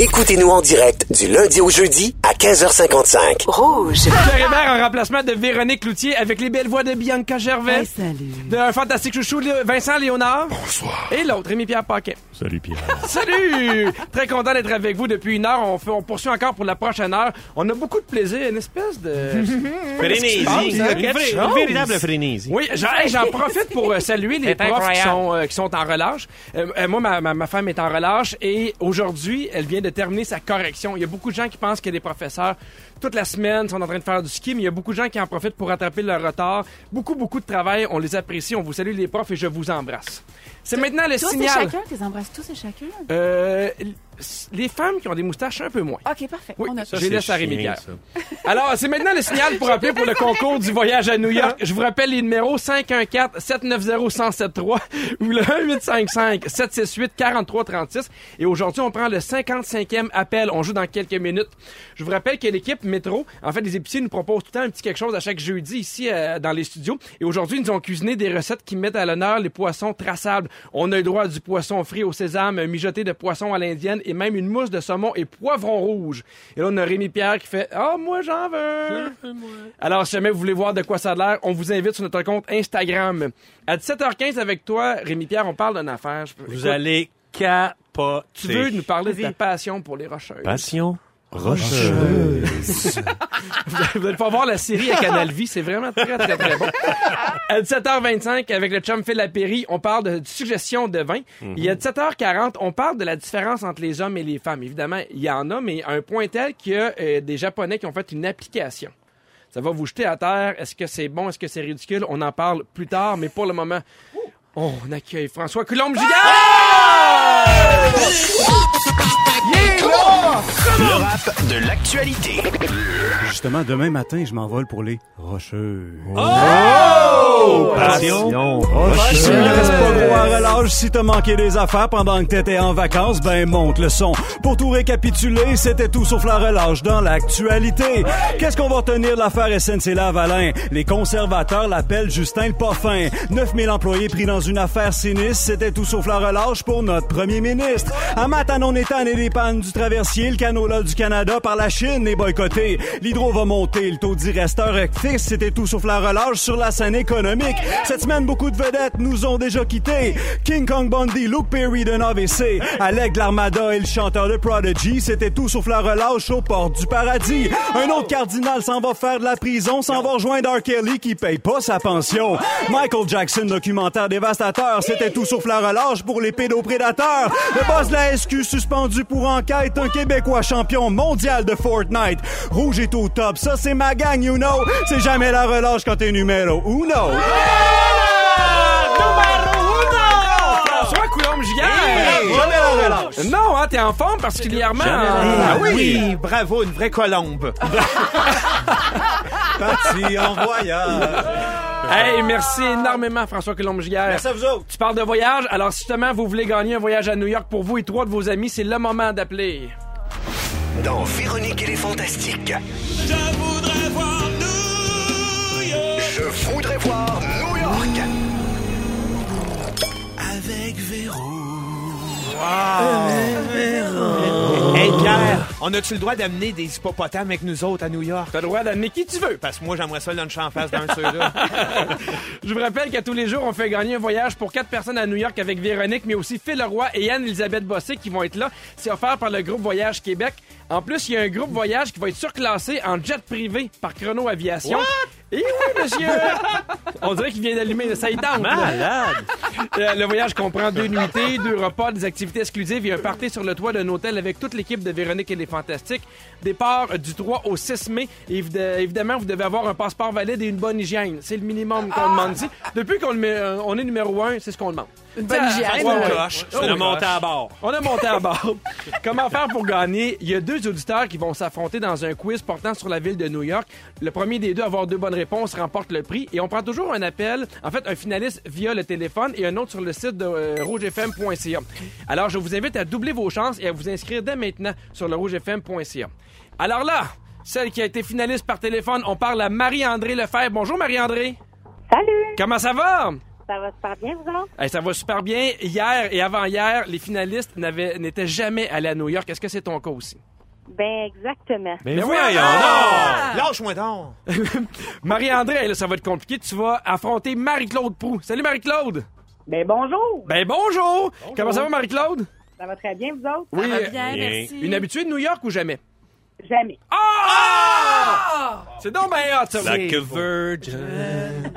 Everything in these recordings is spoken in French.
Écoutez-nous en direct du lundi au jeudi à 15h55. Pierre Hébert en remplacement de Véronique Cloutier avec les belles voix de Bianca Gervais. Hey, salut. D'un fantastique chouchou, Vincent Léonard. Bonsoir. Et l'autre, Rémi-Pierre Paquet. Salut Pierre. Salut! Très content d'être avec vous depuis une heure. On, fait- on poursuit encore pour la prochaine heure. On a beaucoup de plaisir, une espèce de... Frénésie. hein? Une, véritable frénésie. Oui, j'en hey, profite pour euh, saluer les profs qui sont, euh, qui sont en relâche. Euh, euh, moi, ma, ma, ma femme est en relâche et aujourd'hui, elle vient de terminer sa correction. Il y a beaucoup de gens qui pensent que les professeurs, toute la semaine, sont en train de faire du ski, mais il y a beaucoup de gens qui en profitent pour rattraper leur retard. Beaucoup, beaucoup de travail. On les apprécie. On vous salue les profs et je vous embrasse. C'est maintenant le Tous et signal. chacun, tu les embrasses tous et chacun. Euh, les femmes qui ont des moustaches un peu moins. OK, parfait. Oui, On a à chien, Rémi Pierre. Alors, c'est maintenant le signal pour appeler pour le concours du voyage à New York. Je vous rappelle les numéros 514-790-1073 ou le 1855-768-4336. Et aujourd'hui, on prend le 55e appel. On joue dans quelques minutes. Je vous rappelle que l'équipe Métro, en fait, les épiciers nous proposent tout le temps un petit quelque chose à chaque jeudi ici euh, dans les studios. Et aujourd'hui, ils nous ont cuisiné des recettes qui mettent à l'honneur les poissons traçables. On a le droit à du poisson frit au sésame, un mijoté de poisson à l'indienne et même une mousse de saumon et poivron rouge. Et là, on a Rémi Pierre qui fait Ah, moi, j'en veux. Alors, si jamais vous voulez voir de quoi ça a l'air, on vous invite sur notre compte Instagram. À 17h15 avec toi, Rémi Pierre, on parle d'une affaire. Je Vous Écoute, allez capoter. Tu veux nous parler de ta passion pour les rocheuses? Passion? Rocheuse. Vous allez pas voir la série à Canal Vie, c'est vraiment très, très, très bon. À 17h25, avec le chum Phil Lapéry, on parle de, de suggestions de vin. Et à 17h40, on parle de la différence entre les hommes et les femmes. Évidemment, il y en a, mais à un point tel qu'il y a euh, des Japonais qui ont fait une application. Ça va vous jeter à terre. Est-ce que c'est bon? Est-ce que c'est ridicule? On en parle plus tard, mais pour le moment, on accueille François Coulombe-Gigard! Le rap de l'actualité. Justement, demain matin, je m'envole pour les Rocheux. Passion Il reste pas gros à relâche si t'as manqué des affaires pendant que t'étais en vacances, ben monte le son. Pour tout récapituler, c'était tout sauf la relâche dans l'actualité. Qu'est-ce qu'on va retenir de l'affaire SNC Lavalin? Les conservateurs l'appellent Justin le Parfum. 9000 employés pris dans une affaire sinistre, c'était tout sauf la relâche pour notre premier ministre. À Matanon étant et des pannes du traversier, le canola du Canada par la Chine est boycotté. L'hydro va monter, le taux d'irresteur fixe, c'était tout sauf la relâche sur la scène économique. Cette semaine, beaucoup de vedettes nous ont déjà quittés. King Kong Bundy, Luke Perry d'un AVC, Alec de l'Armada et le chanteur de Prodigy, c'était tout sauf la relâche aux portes du paradis. Un autre cardinal s'en va faire de la prison, s'en va rejoindre R. Kelly qui paye pas sa pension. Michael Jackson, documentaire dévastateur, c'était tout sauf la relâche pour les pédoprédateurs. Le boss de la SQ suspendu pour enquête, un Québécois champion mondial de Fortnite. Rouge est au top, ça c'est ma gang, you know. C'est jamais la relâche quand t'es numéro uno. François Coulombe-Gigard! Jamais la relâche. Non, hein, t'es en forme particulièrement. Ah Ah oui, bravo, une vraie colombe. Parti en voyage. Hey, merci énormément, François Coulombe-Giguère. Merci à vous autres. Tu parles de voyage, alors si justement vous voulez gagner un voyage à New York pour vous et trois de vos amis, c'est le moment d'appeler. Dans Véronique et les Fantastiques. Je voudrais voir New York Je voudrais voir New York. avec Véro. Hey Pierre, on a-tu le droit d'amener des hippopotames avec nous autres à New York? T'as le droit d'amener qui tu veux. Parce que moi, j'aimerais ça luncher en face d'un de ceux-là. Je vous rappelle qu'à tous les jours, on fait gagner un voyage pour quatre personnes à New York avec Véronique, mais aussi Phil Leroy et Anne-Elisabeth Bossé qui vont être là. C'est offert par le groupe Voyage Québec. En plus, il y a un groupe voyage qui va être surclassé en jet privé par Chrono Aviation. Et oui, monsieur! On dirait qu'il vient d'allumer. Ça y tente. Malade! Euh, Le voyage comprend deux nuitées, deux repas, des activités exclusives et un party sur le toit d'un hôtel avec toute l'équipe de Véronique et les Fantastiques. Départ du 3 au 6 mai. Évidemment, vous devez avoir un passeport valide et une bonne hygiène. C'est le minimum qu'on demande ici. Depuis qu'on euh, on est numéro un, c'est ce qu'on demande. Une bonne hygiène, ouais, ouais. ouais. Coche, Oh, c'est le oui. monter à bord. On a monté à bord. Comment faire pour gagner? Il y a deux auditeurs qui vont s'affronter dans un quiz portant sur la ville de New York. Le premier des deux à avoir deux bonnes réponses remporte le prix. Et on prend toujours un appel, en fait, un finaliste via le téléphone et un autre sur le site de euh, rougefm.ca. Alors, je vous invite à doubler vos chances et à vous inscrire dès maintenant sur le rougefm.ca. Alors là, celle qui a été finaliste par téléphone, on parle à Marie-André Lefebvre. Bonjour Marie-André. Salut! Comment ça va? Ça va super bien, vous autres? Hey, ça va super bien. Hier et avant-hier, les finalistes n'étaient jamais allés à New York. Est-ce que c'est ton cas aussi? Ben, exactement. Ben Mais voyons voyons donc! Lâche-moi donc! Marie-André, là, ça va être compliqué. Tu vas affronter Marie-Claude Prou. Salut Marie-Claude! Ben, bonjour! Ben bonjour! Comment ça va Marie-Claude? Ça va très bien, vous autres? Oui, euh, Bien, merci. une habituée de New York ou jamais? Jamais. Ah! C'est donc bien hot, ça. Like a virgin.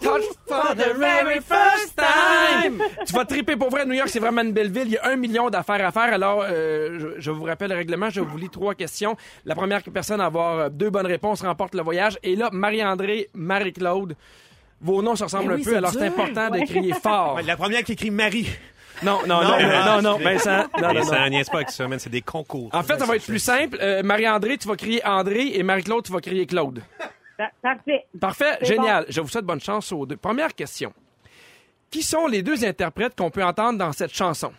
Touch for the very first time. Tu vas triper pour vrai. New York, c'est vraiment une belle ville. Il y a un million d'affaires à faire. Alors, euh, je, je vous rappelle le règlement. Je vous lis trois questions. La première personne à avoir euh, deux bonnes réponses remporte le voyage. Et là, Marie-André, Marie-Claude, vos noms se ressemblent Ben un peu. Alors, c'est important de crier fort. Ouais, La première qui écrit Marie. Non, non, non, non, non, non, Vincent. Non, non, niaise pas avec ça, man. C'est des concours. En fait, ça va être plus simple. Euh, Marie-André, tu vas crier André et Marie-Claude, tu vas crier Claude. Pa- Parfait. Parfait, génial. Je vous souhaite bonne chance aux deux. Première question. Qui sont les deux interprètes qu'on peut entendre dans cette chanson?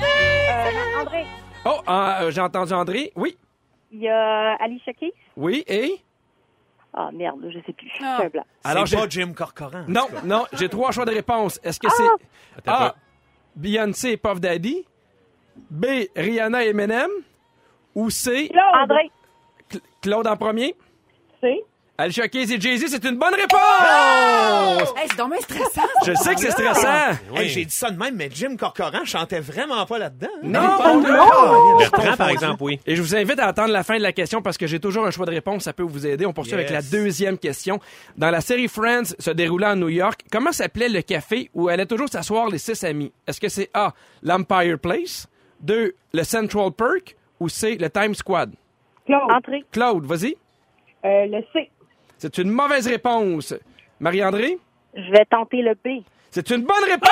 Euh, André, Oh, ah, euh, j'ai entendu André. Oui, il y a Alicia Keys. oui, et? Ah, merde, je sais plus. Ah. C'est un blanc. Alors, c'est j'ai... pas Jim Corcoran. Non, non, j'ai trois choix de réponse. Est-ce que c'est Attends A. Beyoncé et Puff Daddy? B. Rihanna et Eminem? Ou C. André, Cl- Claude en premier? c'est. Alicia Keys et Jay-Z, c'est une bonne réponse! Hey, c'est bien stressant. Je sais que c'est stressant. Hey, J'ai dit ça de même, mais Jim Corcoran chantait vraiment pas là-dedans. hein? Non, Bertrand, par exemple, oui. Et je vous invite à attendre la fin de la question parce que j'ai toujours un choix de réponse, ça peut vous aider. On poursuit avec la deuxième question. Dans la série Friends se déroulant à New York, comment s'appelait le café où allaient toujours s'asseoir les six amis? Est-ce que c'est A, l'Empire Place, 2, le Central Perk ou C, le Time Squad? Claude. André, Claude, vas-y. euh, le C. C'est une mauvaise réponse. Marie-André? Je vais tenter le B. C'est une bonne réponse!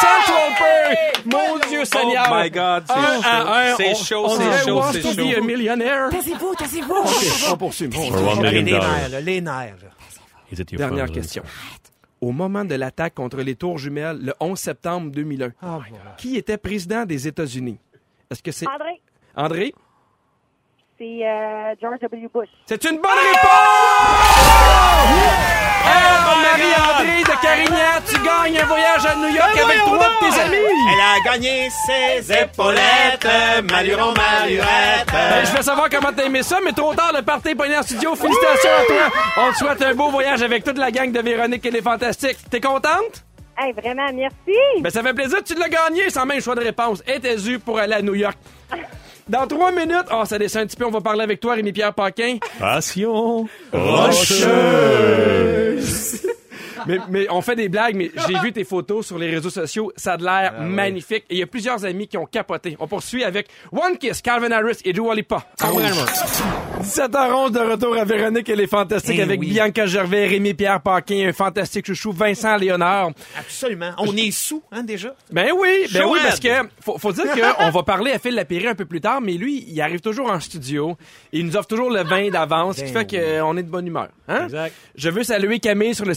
Central Perk! Mon Dieu Seigneur! Oh my God, c'est Un chaud. à un, C'est on- chaud, on c'est dirait chaud, a millionaire. Taisez-vous, taisez-vous. On poursuit. On- one Les nerfs, là, les nerfs. Dernière question. Au moment de l'attaque contre les tours jumelles le 11 septembre 2001, qui était président des États-Unis? Est-ce que c'est André, André? c'est euh, George W. Bush. C'est une bonne réponse! Oh, Marie-André de Carignan, tu gagnes un voyage à New York avec trois de tes amis! Elle a gagné ses épaulettes, Maluron, Malurette. Ben, je veux savoir comment t'as aimé ça, mais trop tard, le party est pogné en studio. Félicitations à toi! On te souhaite un beau voyage avec toute la gang de Véronique et les Fantastiques. T'es contente? Hey, vraiment, merci. Ben, ça fait plaisir, tu l'as gagné sans même choix de réponse. Étais-tu pour aller à New York? Dans trois minutes, oh, ça descend un petit peu, on va parler avec toi, Rémi-Pierre Paquin. Passion. Mais, mais on fait des blagues, mais j'ai vu tes photos sur les réseaux sociaux. Ça a de l'air magnifique. Et il y a plusieurs amis qui ont capoté. On poursuit avec One Kiss, Calvin Harris et Dua Lipa. 17h11 de retour à Véronique et les Fantastiques Eh avec oui. Bianca Gervais, Rémi-Pierre Paquin, un fantastique chouchou, Vincent Léonard. Absolument. On est sous, hein, déjà? Ben oui, ben oui, parce que faut, faut dire qu'on va parler à Phil Lapéry un peu plus tard, mais lui, il arrive toujours en studio. Il nous offre toujours le vin d'avance, ce qui fait qu'on est de bonne humeur. Hein? Exact. Je veux saluer Camille sur le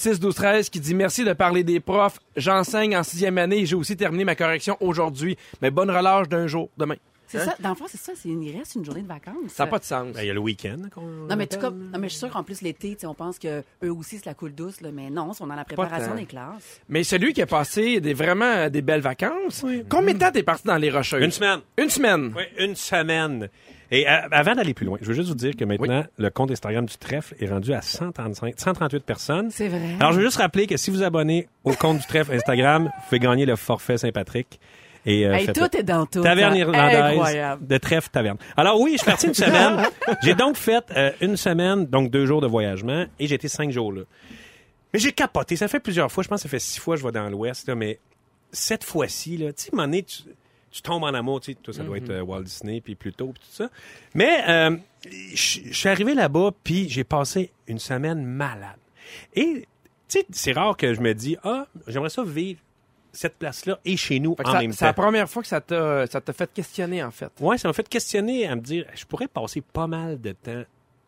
6-12-13 qui dit merci de parler des profs. J'enseigne en sixième année et j'ai aussi terminé ma correction aujourd'hui. Mais bonne relâche d'un jour demain. C'est ça, dans le fond, c'est ça. c'est- Il reste une journée de vacances. Ça n'a pas de sens. Ben, Il y a le week-end. qu'on Non, mais, tu comme, non, mais je suis sûre qu'en plus, l'été, on pense que eux aussi, c'est la coule douce, là, mais non, ils sont dans la préparation des classes. Mais celui qui a passé des, vraiment des belles vacances, combien de temps t'es parti dans les Rocheuses? Une semaine. Une semaine. Oui, une semaine. Et euh, avant d'aller plus loin, je veux juste vous dire que maintenant, le compte Instagram du trèfle est rendu à 135, 138 personnes. C'est vrai. Alors, je veux juste rappeler que si vous abonnez au compte du trèfle Instagram, vous pouvez gagner le forfait Saint-Patrick. Et, euh, Hey, tout est dans tout. Taverne irlandaise Incroyable. de trèfle taverne. Alors oui, je suis parti une semaine. j'ai donc fait euh, une semaine, donc deux jours de voyagement, et j'ai été cinq jours là. Mais j'ai capoté. Ça fait plusieurs fois. Je pense que ça fait six fois que je vais dans l'Ouest, mais cette fois-ci, là, tu sais, tu, tu tombes en amour. Tu sais, toi, ça doit être euh, Walt Disney, puis plus tôt, puis tout ça. Mais euh, je je suis arrivé là-bas, puis j'ai passé une semaine malade. Et tu sais, c'est rare que je me dis, ah, j'aimerais ça vivre cette place-là et chez nous en ça- même C'est la temps. première fois que ça t'a ça t'a fait questionner, en fait. Ouais, ça m'a fait questionner à me dire, je pourrais passer pas mal de temps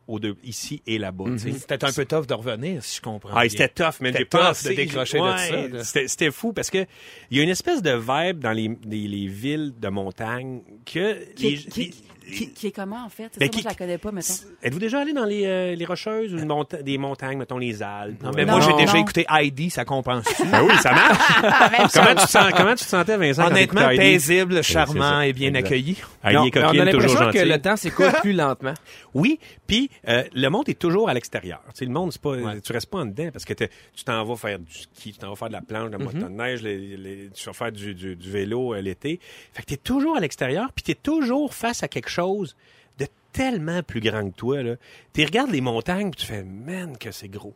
aux deux, ici et là-bas. sais. C'était un peu tough de revenir, si je comprends. Ah, bien. c'était tough, mais C'était j'ai tough pensé de décrocher de Ouais, ça. C'était, c'était fou parce que il y a une espèce de vibe dans les, les, les villes de montagne que Qui, les- est- qui, les- qui- qui est comment, en fait? C'est Ben, ça, qui- moi, je la connais pas, mettons. Êtes-vous déjà allé dans les, euh, les Rocheuses ou une monta- des montagnes, mettons les Alpes? Non, mais Non, moi, j'ai non. déjà écouté Heidi, ça compense-tu? Ben oui, ça marche. comment, tu te sens, comment tu te sentais, Vincent? Honnêtement, paisible, c'est charmant et bien exact. accueilli. Heidi Non, est mais on a coquine, toujours l'impression que le temps s'écoule plus lentement. Oui, puis euh, le monde est toujours à l'extérieur. Tu sais, le monde, c'est pas, Ouais. tu restes pas en dedans parce que tu t'en vas faire du ski, tu t'en vas faire de la planche, de la motoneige, les- les- tu vas faire du, du- du vélo euh, l'été. Fait que t'es toujours à l'extérieur, puis t'es toujours face à quelque chose de tellement plus grand que toi. Là. Tu regardes les montagnes, puis tu fais, man, que c'est gros.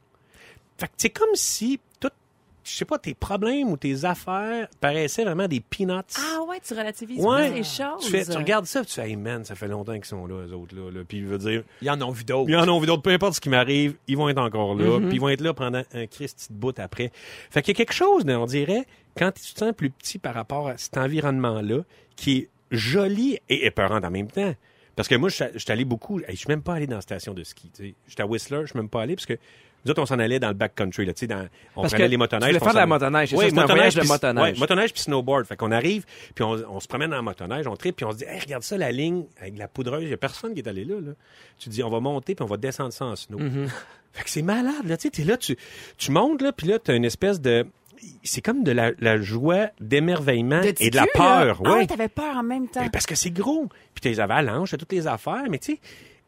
Fait que c'est comme si tout, je sais pas, tes problèmes ou tes affaires paraissaient vraiment des peanuts. Ah ouais, tu relativises Ouais. les choses. Tu, fais- tu regardes ça, puis tu fais, hey man, ça fait longtemps qu'ils sont là, eux autres. Là, là. Puis il veut dire, Ils en ont vu d'autres. ils en ont vu d'autres, peu importe ce qui m'arrive, ils vont être encore là, puis ils vont être là pendant un Christ de bout après. Fait qu'il y a quelque chose, on dirait, quand tu te sens plus petit par rapport à cet environnement-là, qui est joli et épeurant en même temps. Parce que moi, je suis- je suis allé beaucoup, je suis même pas allé dans la station de ski. tu. J'étais à Whistler, je suis même pas allé parce que nous autres, on s'en allait dans le backcountry, là, tu dans, on Parce prenait les motoneiges. tu faire de la motoneige, c'est Oui, ça, motoneige, voyage de motoneige. ouais, motoneige puis snowboard. Fait qu'on arrive, puis on, on se promène en motoneige, on tripe, puis on se dit, hey, regarde ça, la ligne avec la poudreuse, il y a personne qui est allé là, là. Tu dis, on va monter, puis on va descendre ça en snow. Mm-hmm. Fait que c'est malade, là, tu sais, t'es là, tu, tu montes, là, puis là, t'as une espèce de... C'est comme de la, la joie, d'émerveillement et de la là. peur. Ah ouais. ouais, t'avais peur en même temps. Parce que c'est gros. Puis t'as les avalanches, t'as toutes les affaires, mais tu sais,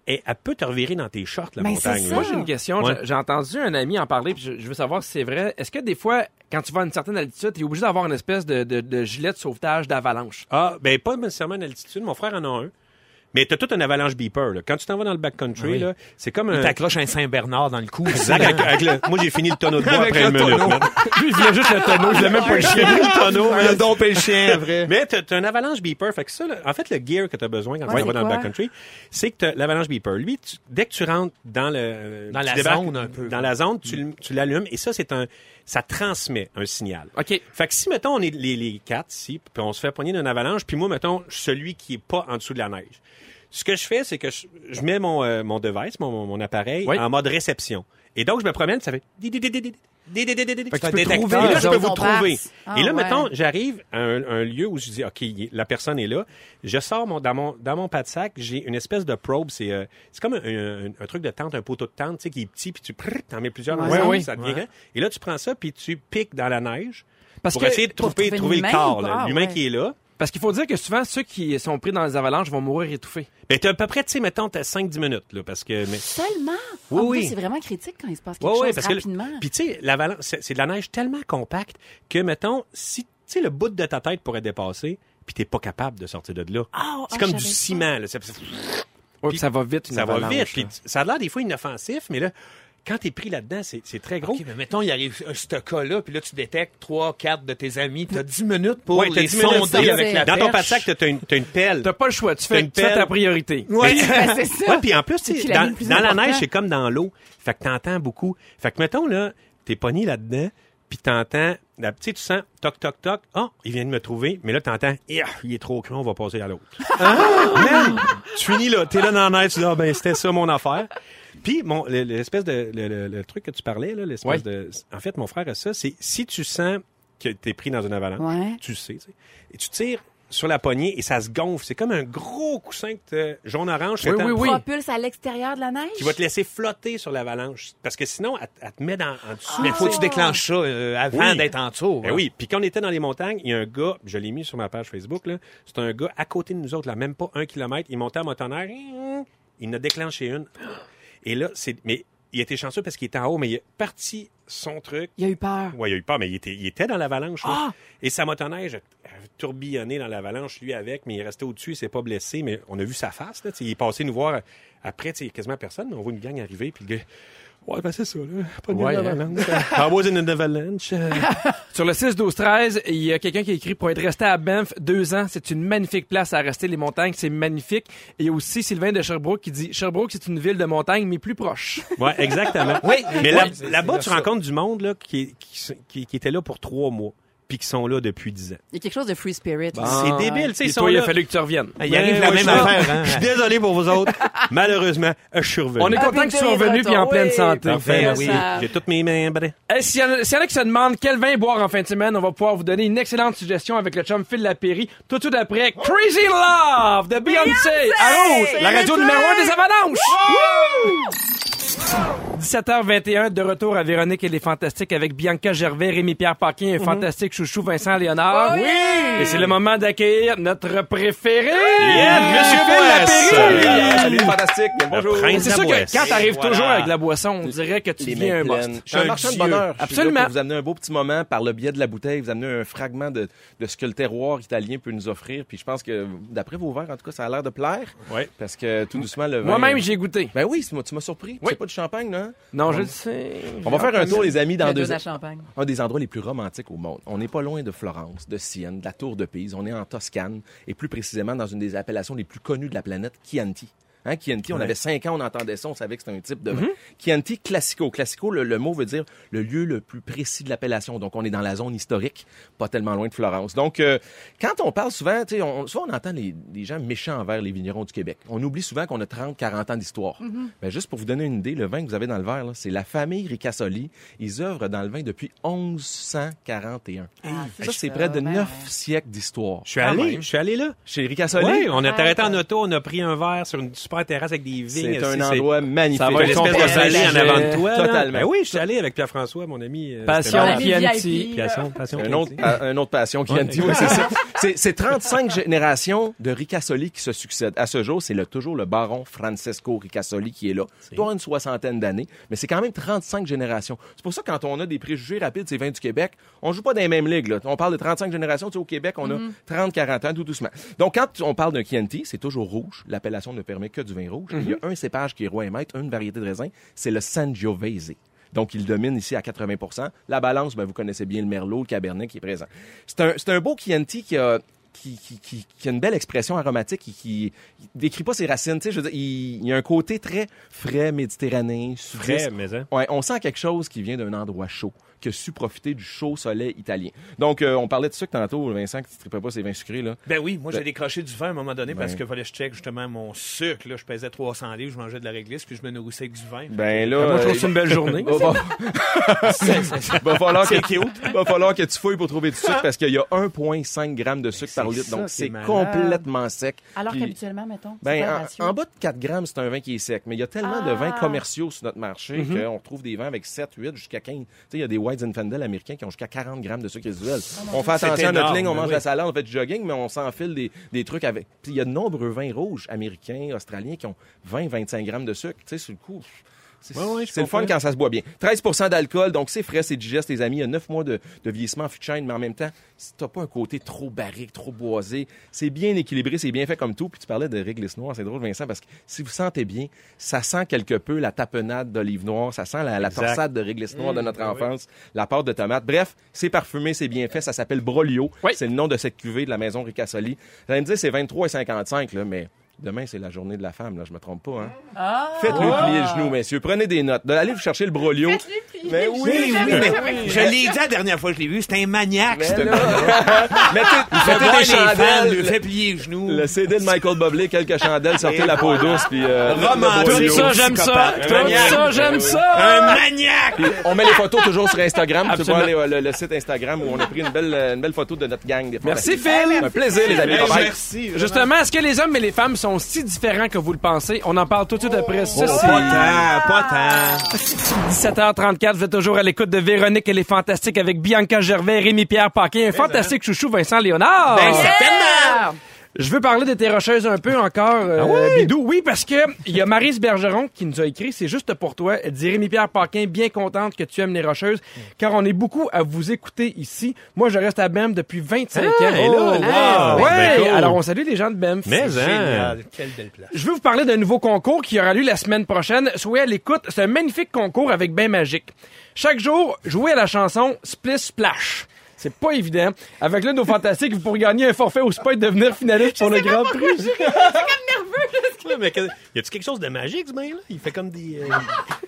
elle, elle peut te revirer dans tes shorts, la Ben, montagne. là. Moi, j'ai une question. Ouais. J'ai- entendu un ami en parler, puis je, je veux savoir si c'est vrai. Est-ce que des fois, quand tu vas à une certaine altitude, tu es obligé d'avoir une espèce de, de, de gilet de sauvetage d'avalanche? Ah, ben pas nécessairement en altitude. Mon frère en a un. Mais t'as tout un avalanche beeper. Là. Quand tu t'en vas dans le backcountry, Oui. là, c'est comme un... t'accroche un Saint-Bernard dans le cou. Exact, avec- avec le- Moi, j'ai fini le tonneau de bois Avec après une le minute. Lui, il vient juste le tonneau, il a même pas le chien. le tonneau. Il a dompé le chien, vrai. Mais t'as, t'as un avalanche beeper. Fait que ça, là, en fait, le gear que t'as besoin quand Ouais, tu vas dans le backcountry, c'est que t'as l'avalanche beeper. Lui, tu- dès que tu rentres dans le... Dans tu la zone, un peu. Dans la zone, tu, tu l'allumes. Et ça, c'est un... Ça transmet un signal. OK. Fait que si, mettons, on est les, les quatre ici, puis on se fait poigner d'une avalanche, puis moi, mettons, celui qui est pas en dessous de la neige. Ce que je fais, c'est que je, je mets mon, euh, mon device, mon, mon appareil, Oui. en mode réception. Et donc, je me promène, ça fait... Que tu peux trouver, et là, je peux vous trouver. Ah, et là, mettons, j'arrive à un, lieu où je dis, OK, la personne est là. Je sors mon, dans, mon, dans mon pas de sac, j'ai une espèce de probe. C'est euh, c'est comme un, un, truc de tente, un poteau de tente, tu sais, qui est petit, puis tu t'en mets plusieurs ensemble, oui, oui. ça devient. Et là, tu prends ça, puis tu piques dans la neige Parce pour que, essayer de trouver, trouver, trouver le corps, ah, l'humain qui est là. Parce qu'il faut dire que souvent, ceux qui sont pris dans les avalanches vont mourir étouffés. Ben, t'as à peu près, tu sais, mettons, t'as 5-10 minutes, là, parce que... Mais... Seulement? Oui, En oui. plus, c'est vraiment critique quand il se passe quelque ouais, chose parce que... rapidement. Puis, tu sais, l'avalanche, c'est de la neige tellement compacte que, mettons, si, tu sais, le bout de ta tête pourrait dépasser, puis t'es pas capable de sortir de là. Ah, c'est comme du ciment, là. Puis puis ça va vite, une Ça va vite, là. puis ça a l'air des fois inoffensif, mais là, quand t'es pris là-dedans, c'est c'est très gros. OK, mais mettons, il arrive euh, ce cas-là, puis là, tu détectes trois, quatre de tes amis. Tu as 10 minutes pour Ouais, t'as les 10 minutes, sonder avec la Dans ton sac, t'as- t'as une, t'as une pelle. T'as pas le choix. Tu T'as fais, une tu fais pelle. ta priorité. Ouais. Ben, c'est ça. Ouais, puis en plus, dans, plus dans la neige, c'est comme dans l'eau. Fait que t'entends beaucoup. Fait que mettons, là, t'es pogné là-dedans, puis t'entends, la- tu sais, tu sens, toc, toc, toc, oh, il vient de me trouver, mais là, t'entends, Ah, il est trop cru, on va passer à l'autre. Man, tu finis là, t'es là dans la neige, tu dis, ah, ben, c'était ça mon affaire. Puis, mon, le- l'espèce de, le, le- le truc que tu parlais, là, l'espèce Ouais. de, en fait, mon frère a ça, c'est si tu sens que t'es pris dans une avalanche, Ouais. tu le sais, tu sais, et tu tires sur la poignée et ça se gonfle. C'est comme un gros coussin jaune-orange. Oui, oui, oui. Propulse à l'extérieur de la neige? qui va te laisser flotter sur l'avalanche. Parce que sinon, elle, elle te met dans, en dessous. Mais faut que tu déclenches ça euh, avant Oui. d'être en dessous. Ben oui, puis quand on était dans les montagnes, il y a un gars, je l'ai mis sur ma page Facebook, là, c'est un gars à côté de nous autres, là, même pas un kilomètre, il montait en motonneige, il en a déclenché une. Et là, c'est... Mais il était chanceux parce qu'il était en haut, mais il est parti son truc. Il a eu peur. Ouais, il a eu pas, mais il était, il était dans l'avalanche. Ah! Et sa motoneige a tourbillonné dans l'avalanche, lui avec, mais il est resté au-dessus, il s'est pas blessé, mais on a vu sa face. Là, il est passé nous voir après, tu sais, quasiment personne, mais on voit une gang arriver, puis le gars, ouais, ben c'est ça, là, pas de Ouais, l'avalanche. I was in an avalanche. Sur le 6 12 13 il y a quelqu'un qui a écrit pour être resté à Banff deux ans, c'est une magnifique place à rester les montagnes, c'est magnifique. Et il y a aussi Sylvain de Sherbrooke qui dit Sherbrooke c'est une ville de montagne mais plus proche. Ouais, exactement. Oui, mais oui, là-bas, tu rencontres du monde là, qui, qui, qui, qui était là pour trois mois. Puis qui sont là depuis 10 ans. Il y a quelque chose de free spirit. C'est débile, tu sais, Et ils sont toi, il a fallu que tu reviennes. Il arrive la Ouais, même je- affaire, hein? Je suis désolé pour vous autres. Malheureusement, je suis revenu. On est content que tu sois revenu puis en pleine santé. Parfait, Ben oui. J'ai toutes mes a- s'il y en a qui se demandent quel vin boire en fin de semaine, on va pouvoir vous donner une excellente suggestion avec le chum Phil Lapéry. Tout de suite après, Crazy Love de Beyoncé à Rouge, la radio numéro 1 des avalanches. Wouh! 17h21, de retour à Véronique et les Fantastiques avec Bianca Gervais, Rémi-Pierre Paquin et fantastique chouchou Vincent Léonard. Oui! Et c'est le moment d'accueillir notre préféré! Monsieur Phil. Lapéry! Salut, fantastique. Bonjour. C'est sûr que quand t'arrives Voilà. toujours avec la boisson, on dirait que tu Les deviens un pleines. Je suis un, Un marchand de bonheur. Absolument. pour vous amener un beau petit moment par le biais de la bouteille. Vous amener un fragment de, de ce que le terroir italien peut nous offrir. Puis je pense que, d'après vos verres, en tout cas, ça a l'air de plaire. Ouais. Parce que tout doucement, le vin... Moi-même, j'ai goûté. Ben oui, tu m'as- surpris. Oui. Pas du champagne, là? Non, je le sais. On va faire un tour, les amis, dans deux... champagne. un des endroits les plus romantiques au monde. On n'est pas loin de Florence, de Sienne, de la Tour de Pise. On est en Toscane et plus précisément dans une des appellations les plus connues de la planète, Chianti. Hein, Chianti, on avait cinq ans, on entendait ça, on savait que c'était un type de vin. Chianti Classico. Classico, le, le mot veut dire le lieu le plus précis de l'appellation. Donc, on est dans la zone historique, pas tellement loin de Florence. Donc, euh, quand on parle souvent, tu sais, on, souvent on entend les, les gens méchants envers les vignerons du Québec. On oublie souvent qu'on a 30, 40 ans d'histoire. Mais juste pour vous donner une idée, le vin que vous avez dans le verre, là, c'est la famille Ricasoli. Ils œuvrent dans le vin depuis 1141. ça, c'est près de ben neuf ouais. siècles d'histoire. Je suis allé, je suis allé là. Chez Ricasoli, Oui, on a arrêté en auto, on a pris un verre sur une super terrasse avec des vignes. c'est un C'est- endroit magnifique. Ça va Une espèce de en avant de toi. Totalement. Ben oui, je suis allé avec Pierre-François, mon ami. euh, Passion Chianti. Passion, passion. Un autre, Chianti. à- un autre passion Ouais, oui, c'est ça. C'est, c'est 35 générations de Ricasoli qui se succèdent. À ce jour, c'est le, toujours le baron Francesco Ricasoli qui est là. Il doit une soixantaine d'années, mais c'est quand même 35 générations. C'est pour ça que quand on a des préjugés rapides, ces vins du Québec, on joue pas dans les mêmes ligues. Là. On parle de 35 générations. Tu sais, au Québec, on a 30, 40 ans, tout doucement. Donc, quand on parle d'un Chianti, c'est toujours rouge. L'appellation ne permet que du vin rouge. Il y a un cépage qui est roi et maître, une variété de raisin, c'est le Sangiovese. Donc, il domine ici à 80% La balance, ben, vous connaissez bien le Merlot, le Cabernet qui est présent. C'est un, un beau Chianti qui a, qui, qui, qui, qui a une belle expression aromatique et qui, qui décrit pas ses racines. Tu sais, je veux dire, il, il y a un côté très frais, méditerranéen, Frais, mais hein. Ouais, on sent quelque chose qui vient d'un endroit chaud, qui a su profiter du chaud soleil italien. Donc, euh, on parlait de sucre tantôt, Vincent, que tu ne tripais pas ces vins sucrés, là. Ben oui, moi j'ai Ben- décroché du vin à un moment donné parce Ben. que fallait que je check justement mon sucre. Là, je pesais 300 livres, je mangeais de la réglisse, puis je me nourrissais avec du vin. Ben là, Moi, je trouve euh, que c'est une belle journée. va, falloir que, C'est cute. va falloir que tu fouilles pour trouver du sucre parce qu'il y a 1,5 g de sucre par litre. Donc, c'est complètement sec. Alors Puis- qu'habituellement, mettons, c'est Ben, en, en bas de 4 grammes, c'est un vin qui est sec. Mais il y a tellement de Ah. vins commerciaux sur notre marché Mhm. qu'on retrouve des vins avec 7, 8, jusqu'à 15. Tu sais, il y a des White Zinfandel américains qui ont jusqu'à 40 grammes de sucre résiduel. on fait attention à notre ligne, on mange oui. la salade, on fait du jogging, mais on s'enfile des, des trucs avec. Puis il y a de nombreux vins rouges américains, australiens qui ont 20, 25 grammes de sucre. Tu sais, sur le coup. C'est Ouais, ouais, le fun quand ça se boit bien. 13 d'alcool, donc c'est frais, c'est digeste, les amis. Il y a 9 mois de, de vieillissement en chêne, mais en même temps, si t'as pas un côté trop barrique, trop boisé, c'est bien équilibré, c'est bien fait comme tout. Puis tu parlais de réglisse noire, c'est drôle, Vincent, parce que si vous sentez bien, ça sent quelque peu la tapenade d'olive noire, ça sent la, la torsade de réglisse noire de notre oui. enfance, la pâte de tomate. Bref, c'est parfumé, c'est bien fait, ça s'appelle Brolio. Oui. C'est le nom de cette cuvée de la maison Ricasoli. Vous allez me dire, c'est 23,55, là, mais demain, c'est la journée de la femme, là, je me trompe pas, hein. Ah! Faites-lui plier le genou, messieurs. Prenez des notes. Allez vous chercher le brolio. Mais oui, Oui, oui, mais je l'ai dit la dernière fois que je l'ai vu, c'était un maniaque, Mais ce mettez, des chandelles. lui fait plier les genoux. Le CD de Michael Bublé, quelques chandelles, sortez la peau douce, puis euh, Romantique. le Tout ça, j'aime ça. Tout ça, j'aime Un ça. maniaque! On met les photos toujours sur Instagram. Tu vois les- le, le site Instagram où on a pris une belle, une belle photo de notre gang. Merci. Phil. Un plaisir, les amis. Merci. Justement, est-ce que les hommes et les femmes sont si différents que vous le pensez? On en parle tout de suite après ceci. Pas tant, pas tant. 17h34, vous êtes toujours à l'écoute de Véronique et les Fantastiques avec Bianca Gervais, Rémi-Pierre Paquin, un fantastique chouchou Vincent Léonard. Ben, certainement! Je veux parler de tes rocheuses un peu encore, euh, Bidou. Oui, parce que il y a Marise Bergeron qui nous a écrit, c'est juste pour toi. Elle dit Rémi-Pierre Paquin, bien contente que tu aimes les rocheuses, car on est beaucoup à vous écouter ici. Moi, je reste à BEM depuis 25 ans. et là, Ah, wow! ouais. Ben cool. Alors, on salue les gens de BEM. Mais, hein. Génial. Quelle belle place. Je veux vous parler d'un nouveau concours qui aura lieu la semaine prochaine. Soyez à l'écoute. C'est un magnifique concours avec bain magique. Chaque jour, jouez à la chanson Splish Splash. C'est pas évident. Avec l'un de nos fantastiques, vous pourrez gagner un forfait au spa et devenir finaliste pour le Grand Prix. Mais que- y a-tu quelque chose de magique, ce bain-là? Il fait comme des, euh,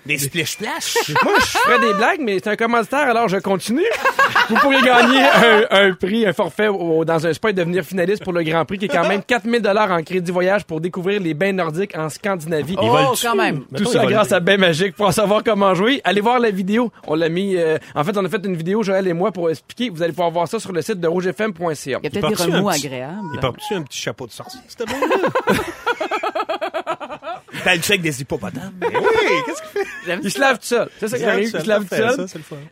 Des splish-splash. Moi, je ferais des blagues, mais c'est un commanditaire, alors je continue. Vous pourriez gagner un, un prix, un forfait au- dans un spa et devenir finaliste pour le Grand Prix, qui est quand même 4000 dollars en crédit voyage pour découvrir les bains nordiques en Scandinavie. Oh, quand même. Tout ça grâce à Bain Magique. Pour en savoir comment jouer, allez voir la vidéo. On l'a mis. euh, en fait, on a fait une vidéo, Joël et moi, pour expliquer. Vous allez pouvoir voir ça sur le site de rougefm.ca. Il y a peut-être des remous petit- agréables. Il porte-tu un petit chapeau de sorcier, c'était bon, là? T'as le check des hippopotames. oui, qu'est-ce qu'il fait? Il se lave tout seul. C'est ça qui arrive. Il se lave tout seul.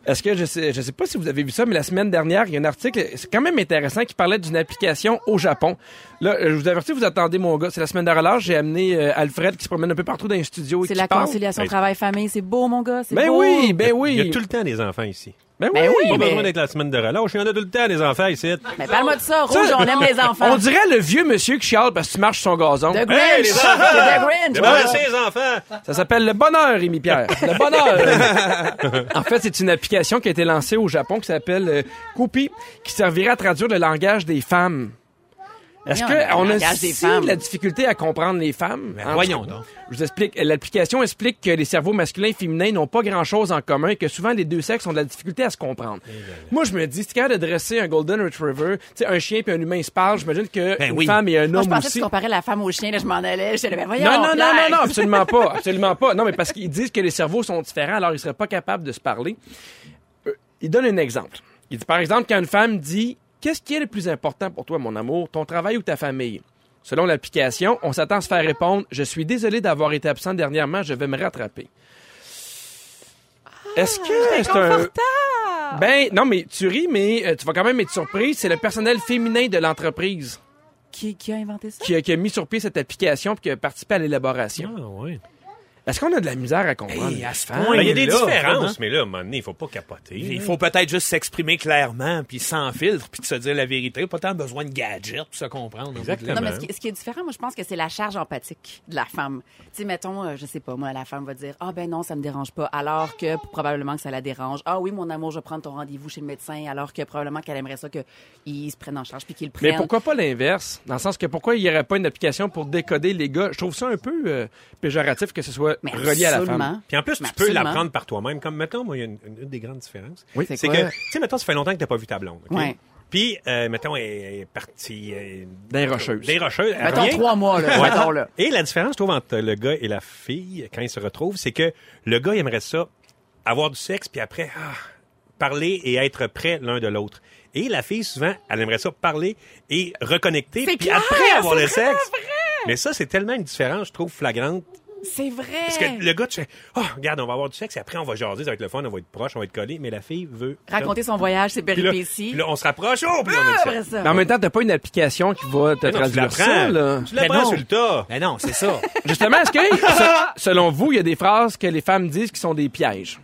Est-ce que je sais, je sais pas si vous avez vu ça, mais la semaine dernière, il y a un article, c'est quand même intéressant, qui parlait d'une application au Japon. Là, je vous avertis, vous attendez mon gars. C'est la semaine de relâche. J'ai amené euh, Alfred qui se promène un peu partout dans les studios et C'est la parle. conciliation Ben, travail-famille. C'est beau, mon gars. C'est Ben beau. oui, ben oui. Il y a tout le temps des enfants ici. Ben Ben oui. oui, Pas mais- besoin d'être la semaine de relâche. Il y en a tout le temps des enfants ici. Mais parle-moi de ça. Rouge, on aime les enfants. On dirait le vieux monsieur qui chiale parce que tu marches sur son gazon. The Grinch. Hey, les enfants! The Grinch. Débarrassez les enfants! Ça s'appelle le bonheur, Rémi Pierre. Le bonheur. en fait, c'est une application qui a été lancée au Japon qui s'appelle euh, qui servirait à traduire le langage des femmes. Est-ce qu'on a des si femmes. de la difficulté à comprendre les femmes? Ben, En voyons donc. Je vous explique. L'application explique que les cerveaux masculins et féminins n'ont pas grand-chose en commun et que souvent les deux sexes ont de la difficulté à se comprendre. Moi, je me dis, si tu capable de dresser un Golden Retriever, tu sais, un chien puis un humain se parlent, j'imagine que Ben une oui. femme et un Moi, je homme pensais que aussi. tu comparais la femme au chien. Là, je m'en allais. Là, ben voyons, Non, non, non, non, non, absolument pas. Absolument pas. Non, mais parce qu'ils disent que les cerveaux sont différents, alors ils seraient pas capables de se parler. Euh, il donne un exemple. Il dit, par exemple, quand une femme dit Qu'est-ce qui est le plus important pour toi, mon amour, ton travail ou ta famille? Selon l'application, on s'attend à se faire répondre Je suis désolé d'avoir été absent dernièrement, je vais me rattraper. Est-ce que c'est un. Ben, non, mais tu ris, mais euh, tu vas quand même être surpris. C'est le personnel féminin de l'entreprise Qui, qui a inventé ça? qui a, qui a mis sur pied cette application et qui a participé à l'élaboration. Ah, ouais. Est-ce qu'on a de la misère à comprendre? Hey, à ce point, Ben, il y a des là, différences, mais là, à un moment donné, il faut pas capoter. Il faut peut-être juste s'exprimer clairement, puis sans filtre, puis de se dire la vérité. Pas tant besoin de gadgets pour se comprendre. Exactement. Non, mais ce qui, ce qui est différent, moi, je pense que c'est la charge empathique de la femme. Tu sais, mettons, euh, je sais pas, moi, la femme va dire, ah ben non, ça me dérange pas, alors que probablement que ça la dérange. Ah oui, mon amour, je vais prendre ton rendez-vous chez le médecin, alors que probablement qu'elle aimerait ça qu'ils se prennent en charge puis qu'ils le prennent. Mais pourquoi pas l'inverse? Dans le sens que pourquoi il n'y aurait pas une application pour décoder les gars? Je trouve ça un peu euh, péjoratif que ce soit Mais relié à la femme. Puis en plus, tu Mais peux absolument. l'apprendre par toi-même. Comme, mettons, moi, il y a une, une- une des grandes différences. Oui. C'est C'est quoi? que, tu sais, mettons, ça fait longtemps que t'as pas vu ta blonde. OK? Ouais. Puis, euh, mettons, elle est partie. euh, Des rocheuses. Des rocheuses. elle Mettons revient. trois mois, là. Ouais. Mettons, là. Et la différence, je trouve, entre le gars et la fille, quand ils se retrouvent, c'est que le gars, il aimerait ça, avoir du sexe, puis après, ah, parler et être près l'un de l'autre. Et la fille, souvent, elle aimerait ça parler et reconnecter, C'est puis clair, après avoir c'est le sexe. Mais ça, c'est tellement une différence, je trouve, flagrante. C'est vrai. Parce que le gars, tu fais, oh, regarde, on va avoir du sexe, et après, on va jaser, ça va être le fun, on va être proche, on va être collé, mais la fille veut. Raconter son voyage, ses Puis là, péripéties. puis là, on se rapproche, oh, puis on a du Après sexe. ça. Mais en même temps, t'as pas une application qui va te traduire ça, l'apprends. là. Tu l'apprends non. sur le tas. Mais non, c'est ça. Justement, est-ce que, se- selon vous, il y a des phrases que les femmes disent qui sont des pièges?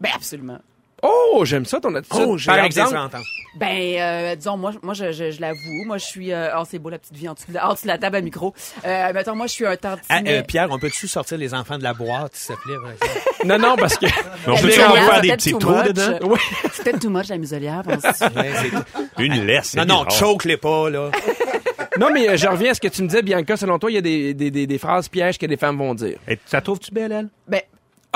Ben, absolument. Oh, j'aime ça ton attitude. Oh, j'ai Par exemple. Ben, euh, disons, moi, moi je, je, je l'avoue, moi, je suis... euh, oh, c'est beau, la petite vie en dessous de la, en dessous de la table à micro. Euh, mettons, moi, je suis un Ah, tantinet... euh, Pierre, on peut-tu sortir les enfants de la boîte, s'il te plaît? Non, non, parce que... On La peut toujours faire des petits trous dedans? Oui. C'est peut-être too much, la muselière. Une laisse. c'est non, non, choke-les pas, là. Non, mais je reviens à ce que tu me disais, Bianca. Selon toi, il y a des, des, des, des phrases pièges que les femmes vont dire. Et ça trouves-tu belle, elle? Ben,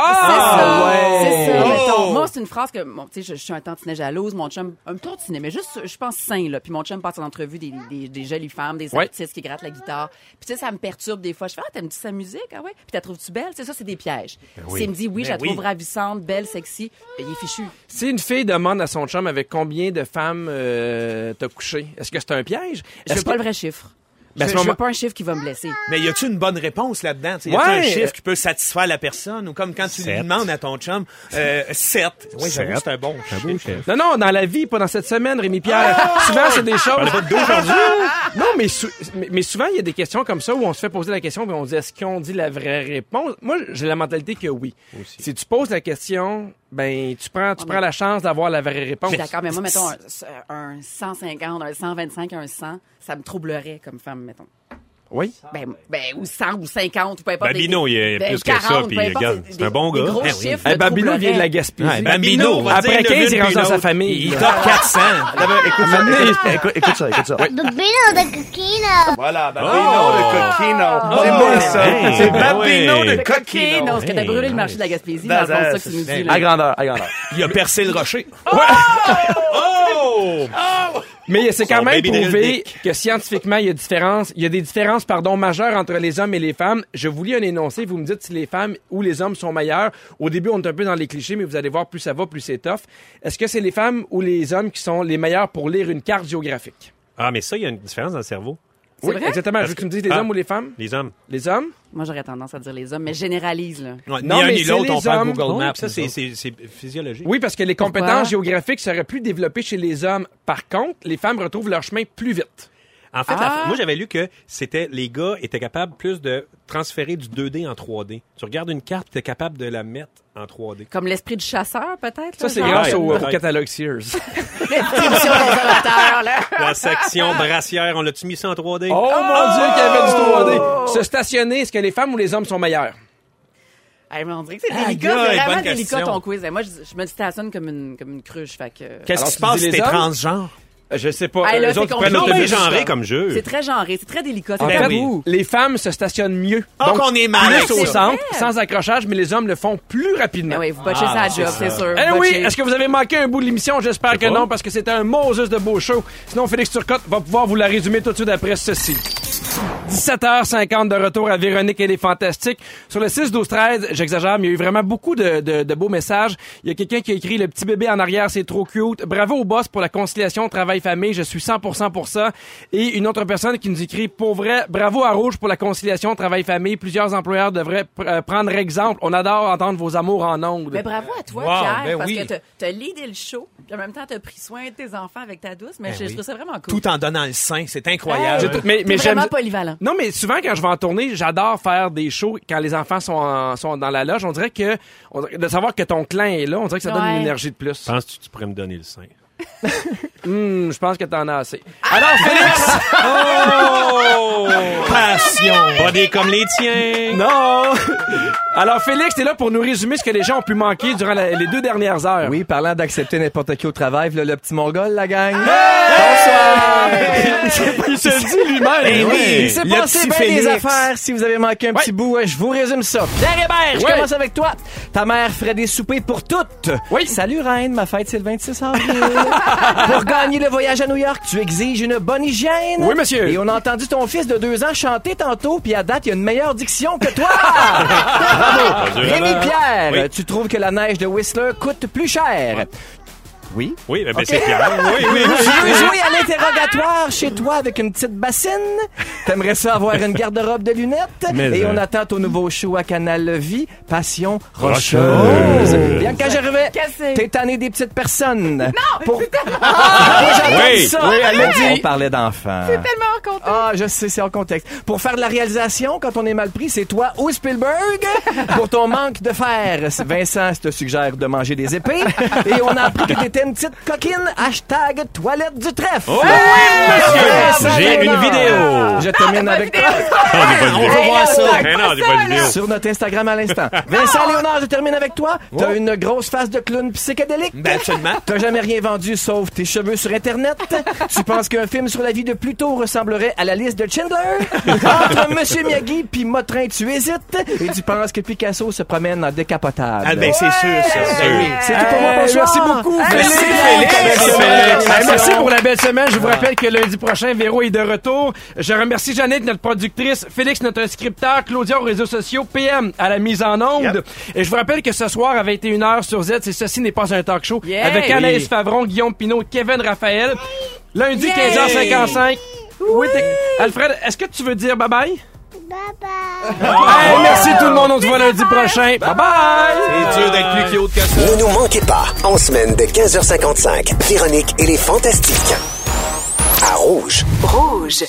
Ah, c'est ça. Mettons, moi, c'est une phrase que, bon, tu sais, je, je suis un tantinet jalouse, mon chum, un tantinet, mais juste, je pense sain, là. Puis mon chum passe en entrevue des, des, des jolies femmes, des Ouais. artistes qui grattent la guitare. Puis tu sais, ça me perturbe des fois. Je fais, ah, t'aimes-tu sa musique? Ah ouais? Puis t'as trouves-tu belle? C'est ça, c'est des pièges. oui. S'il me dit, oui, je la Ben oui. trouve ravissante, belle, sexy, ben, il est fichu. Si une fille demande à son chum avec combien de femmes euh, t'as couché, est-ce que c'est un piège? Je veux pas que- le vrai chiffre. Ben, je, ce je veux pas un chiffre qui va me blesser. Mais y a-tu une bonne réponse là-dedans? Tu sais, Y a-tu Ouais. un chiffre qui peut satisfaire la personne? Ou comme quand tu lui demandes à ton chum, euh, 7. Oui, j'avoue, c'est un bon Un beau chef. Non, non, dans la vie, pas dans cette semaine, Rémi Pierre. Souvent, c'est des choses. non, mais, sou- mais, mais souvent, il y a des questions comme ça où on se fait poser la question et on dit est-ce qu'on dit la vraie réponse? Moi, j'ai la mentalité que oui. Si tu poses la question, ben, tu prends, tu prends la chance d'avoir la vraie Je réponse. suis d'accord, mais moi, mettons, un, un 150, un 125, un 100, ça me troublerait comme femme, mettons. Oui. Ben, ben, ou 100 ou 50 ou peu importe. Babino, il est ben, plus que ça, 40, puis regarde, c'est un bon gars. gros Ben oui. chiffres Eh, Babino vient de la Gaspésie. Va Après dire 15, le il rentre dans sa famille. Il top 400. Écoute ça, écoute, écoute ça, écoute ça. Bambino de coquino. Voilà, Babino de Coquino. C'est moi, ça. Hey, C'est Babino de Coquino. parce que t'as brûlé le marché de la Gaspésie, dans le ça que tu nous dis. À grandeur, à grandeur. Il a percé le rocher. Oh! Mais c'est quand même prouvé que scientifiquement, il y a différence, il y a des différences, pardon, majeures entre les hommes et les femmes. Je vous lis un énoncé, vous me dites si les femmes ou les hommes sont meilleurs. Au début, on est un peu dans les clichés, mais vous allez voir, plus ça va, plus c'est tough. Est-ce que c'est les femmes ou les hommes qui sont les meilleurs pour lire une carte géographique? Ah, mais ça, il y a une différence dans le cerveau. Oui, vrai? exactement. Je veux que tu me dises les Ah. hommes ou les femmes? Les hommes. Les hommes? Moi, j'aurais tendance à dire les hommes, mais généralise, là. Ouais, Non, ni un mais ni c'est l'autre, on hommes. Google Maps. ça, c'est, physiologique. Oui, parce que les Pourquoi? compétences géographiques seraient plus développées chez les hommes. Par contre, les femmes retrouvent leur chemin plus vite. En fait, la- Ah! moi, j'avais lu que c'était les gars étaient capables plus de transférer du 2D en 3D. Tu regardes une carte, tu es capable de la mettre en 3D. Comme l'esprit du chasseur, peut-être? Ça, c'est grâce au, catalogue Sears. La section brassière, on l'a-tu mis ça en 3D? Oh mon Dieu, qu'il y avait du 3D. Se stationner, est-ce que les femmes ou les hommes sont meilleurs? Hey, mais on dirait que c'est Aïe, délicat, c'est vraiment bonne délicat question. ton quiz. Et moi, je, je me stationne comme une, comme une cruche. Qu'est-ce qui se passe si les t'es transgenre? Je sais pas. Hey, là, Eux c'est autres, prennent Non, mais genré comme jeu. C'est très genré, c'est très délicat. En c'est fait, les femmes se stationnent mieux. Ah, qu'on est mal plus au ça. centre, sans accrochage, mais les hommes le font plus rapidement. Ben oui, vous botchez Ah, sa job, c'est sûr. Eh oui, est-ce que vous avez manqué un bout de l'émission? J'espère que pas. non, parce que c'était un Moses de beau show. Sinon, Félix Turcotte va pouvoir vous la résumer tout de suite après ceci. 17h50 de retour à Véronique et les Fantastiques. Sur le 6-12-13, j'exagère, mais il y a eu vraiment beaucoup de, de- de beaux messages. Il y a quelqu'un qui a écrit « Le petit bébé en arrière, c'est trop cute. Bravo au boss pour la conciliation travail-famille. Je suis 100% pour ça. » Et une autre personne qui nous écrit « Pour vrai, bravo à Rouge pour la conciliation travail-famille. Plusieurs employeurs devraient pr- euh, prendre exemple. On adore entendre vos amours en ondes. Mais bravo à toi, Wow, Pierre, ben parce oui. que t'as- t'as leadé le show, puis en même temps, t'as pris soin de tes enfants avec ta douce, mais Ben je, trouve ça vraiment cool. Tout en donnant le sein, c'est incroyable. Tout- mais- mais j'aime- polyvalent. Non, mais souvent, quand je vais en tournée, j'adore faire des shows quand les enfants sont, en- sont dans la loge. On dirait que, on de savoir que ton clan est là, on dirait que ça donne Ouais. une énergie de plus. Penses-tu que tu pourrais me donner le sein? Hum, je pense que t'en as assez. Alors, Félix! Oh! Passion! Pas des comme les tiens! non! Alors, Félix, t'es là pour nous résumer ce que les gens ont pu manquer durant la- les deux dernières heures. Oui, parlant d'accepter n'importe qui au travail, là, le petit mongol, la gang. Il se le dit lui-même. Eh oui, il s'est Le passé petit bien des Félix. affaires. Si vous avez manqué un petit bout, je vous résume ça. Pierre Hébert, je Ouais. commence avec toi. Ta mère ferait des soupers pour toutes. Oui. Salut Reine, ma fête c'est le 26 avril. Pour gagner le voyage à New York, tu exiges une bonne hygiène. Oui, monsieur. Et on a entendu ton fils de deux ans chanter tantôt, puis à date, il a une meilleure diction que toi. Bravo. Rémi Pierre, Oui. tu trouves que la neige de Whistler coûte plus cher. Oui. Oui, ben, ben, c'est Pierre. Oui, oui, Tu veux jouer à l'interrogatoire chez toi avec une petite bassine? T'aimerais ça avoir une garde-robe de lunettes? Mais, Et euh, on attend ton nouveau show à Canal Vie, Passion Rocheuse. Rocheuse. Bianca Gervais, Cassé. t'es tanné des petites personnes. Non! Pour... Ah, Oui. ça. Oui, elle dit. On parlait d'enfants. Tellement content. Ah, je sais, c'est en contexte. Pour faire de la réalisation, quand on est mal pris, c'est toi ou Spielberg. Pour ton manque de fer, Vincent te suggère de manger des épées. Et on a appris que t'étais une petite coquine. Hashtag toilette du trèfle. Oh, Vincent J'ai une vidéo. Je termine avec toi. Pas de vidéo. voir ça. Mais non, j'ai pas de vidéo. Sur notre Instagram à l'instant. Vincent Léonard, je termine avec toi. T'as une grosse face de clown psychédélique. Ben, absolument. T'as jamais rien vendu sauf tes cheveux sur Internet. tu penses qu'un film sur la vie de Pluto ressemblerait à la liste de Schindler? Entre Monsieur Miyagi puis Motrin, tu hésites? Et tu penses que Picasso se promène en décapotable? Ah, ben, c'est sûr, ça. Ben oui. C'est tout pour moi, merci beaucoup, Merci, Félix. Félix. Merci, Félix. Hey, merci pour la belle semaine. Je vous rappelle que lundi prochain, Véro est de retour. Je remercie Jeannette, notre productrice, Félix, notre scripteur, Claudia aux réseaux sociaux, PM à la mise en onde. Et je vous rappelle que ce soir, à 21h sur Z, c'est Ceci n'est pas un talk show, Yeah. avec Anaïs Oui. Favron, Guillaume Pinot, Kevin Raphaël. Lundi, Yeah. 15h55. Oui, t'es- Alfred, est-ce que tu veux dire bye-bye? Bye bye. Hey, merci tout le monde. On se voit lundi prochain. Bye-bye! C'est dur d'être plus cute que ça. Ne nous manquez pas, en semaine de 15h55, Véronique et les Fantastiques. À Rouge. Rouge.